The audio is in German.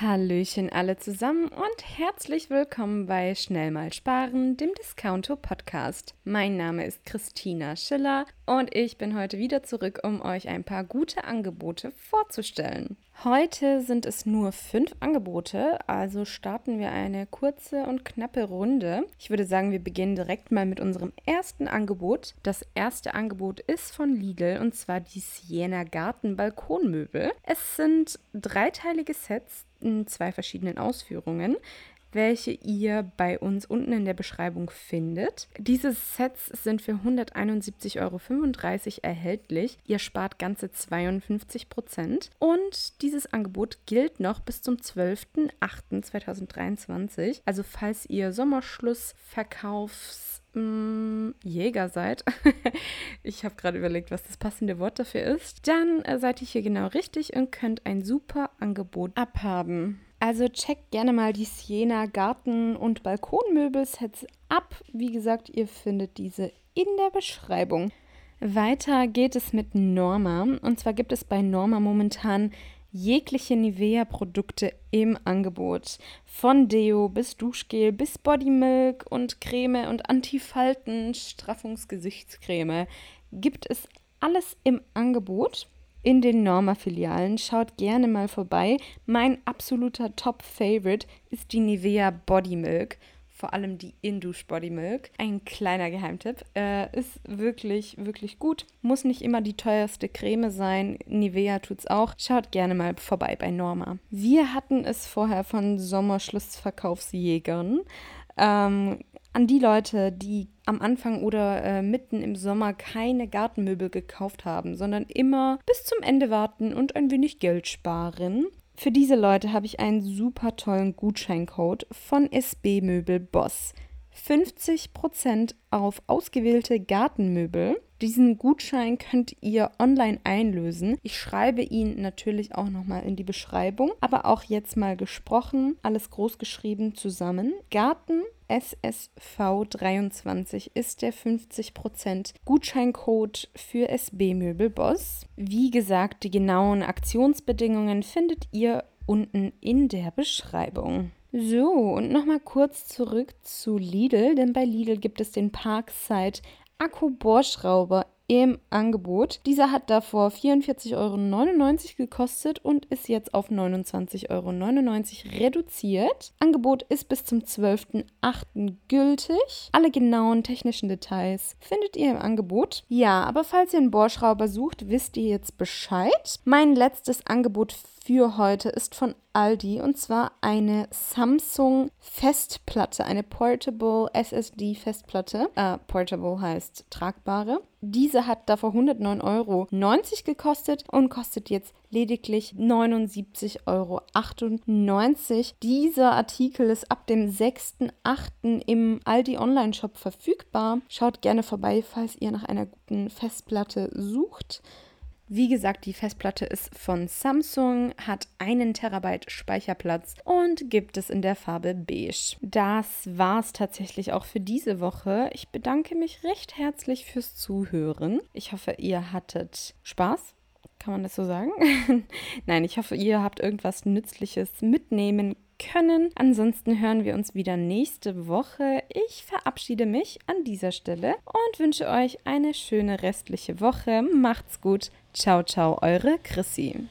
Hallöchen alle zusammen und herzlich willkommen bei Schnell mal sparen, dem Discounto Podcast. Mein Name ist Christina Schiller und ich bin heute wieder zurück, um euch ein paar gute Angebote vorzustellen. Heute sind es nur fünf Angebote, also starten wir eine kurze und knappe Runde. Ich würde sagen, wir beginnen direkt mal mit unserem ersten Angebot. Das erste Angebot ist von Lidl und zwar die Siena Garten Balkonmöbel. Es sind dreiteilige Sets in zwei verschiedenen Ausführungen welche ihr bei uns unten in der Beschreibung findet. Diese Sets sind für 171,35 Euro erhältlich. Ihr spart ganze 52 Prozent. Und dieses Angebot gilt noch bis zum 12.08.2023. Also falls ihr Sommerschlussverkaufs mm, Jäger seid, ich habe gerade überlegt, was das passende Wort dafür ist, dann äh, seid ihr hier genau richtig und könnt ein super Angebot abhaben. Also checkt gerne mal die Siena Garten- und Balkonmöbel-Sets ab. Wie gesagt, ihr findet diese in der Beschreibung. Weiter geht es mit Norma. Und zwar gibt es bei Norma momentan jegliche Nivea-Produkte im Angebot. Von Deo bis Duschgel bis Bodymilk und Creme und Antifalten, Straffungsgesichtscreme gibt es alles im Angebot in den Norma-Filialen. Schaut gerne mal vorbei. Mein absoluter Top-Favorite ist die Nivea Body Milk. Vor allem die Indush Body Milk. Ein kleiner Geheimtipp. Äh, ist wirklich, wirklich gut. Muss nicht immer die teuerste Creme sein. Nivea tut's auch. Schaut gerne mal vorbei bei Norma. Wir hatten es vorher von Sommerschlussverkaufsjägern. Ähm, an die Leute, die am Anfang oder äh, mitten im Sommer keine Gartenmöbel gekauft haben, sondern immer bis zum Ende warten und ein wenig Geld sparen. Für diese Leute habe ich einen super tollen Gutscheincode von SB Möbel Boss. 50% auf ausgewählte Gartenmöbel. Diesen Gutschein könnt ihr online einlösen. Ich schreibe ihn natürlich auch nochmal in die Beschreibung, aber auch jetzt mal gesprochen, alles groß geschrieben zusammen. Garten SSV23 ist der 50% Gutscheincode für SB Möbel Boss. Wie gesagt, die genauen Aktionsbedingungen findet ihr unten in der Beschreibung. So, und nochmal kurz zurück zu Lidl, denn bei Lidl gibt es den Parkside Akku-Bohrschrauber im Angebot. Dieser hat davor 44,99 Euro gekostet und ist jetzt auf 29,99 Euro reduziert. Angebot ist bis zum 12.08. gültig. Alle genauen technischen Details findet ihr im Angebot. Ja, aber falls ihr einen Bohrschrauber sucht, wisst ihr jetzt Bescheid. Mein letztes Angebot für heute ist von Aldi und zwar eine Samsung Festplatte, eine Portable SSD Festplatte. Äh, portable heißt tragbare. Diese hat davor 109,90 Euro gekostet und kostet jetzt lediglich 79,98 Euro. Dieser Artikel ist ab dem 6.8. im Aldi Online-Shop verfügbar. Schaut gerne vorbei, falls ihr nach einer guten Festplatte sucht. Wie gesagt, die Festplatte ist von Samsung, hat einen Terabyte Speicherplatz und gibt es in der Farbe beige. Das war's tatsächlich auch für diese Woche. Ich bedanke mich recht herzlich fürs Zuhören. Ich hoffe, ihr hattet Spaß. Kann man das so sagen? Nein, ich hoffe, ihr habt irgendwas Nützliches mitnehmen können. Ansonsten hören wir uns wieder nächste Woche. Ich verabschiede mich an dieser Stelle und wünsche euch eine schöne restliche Woche. Macht's gut. Ciao, ciao, eure Chrissy.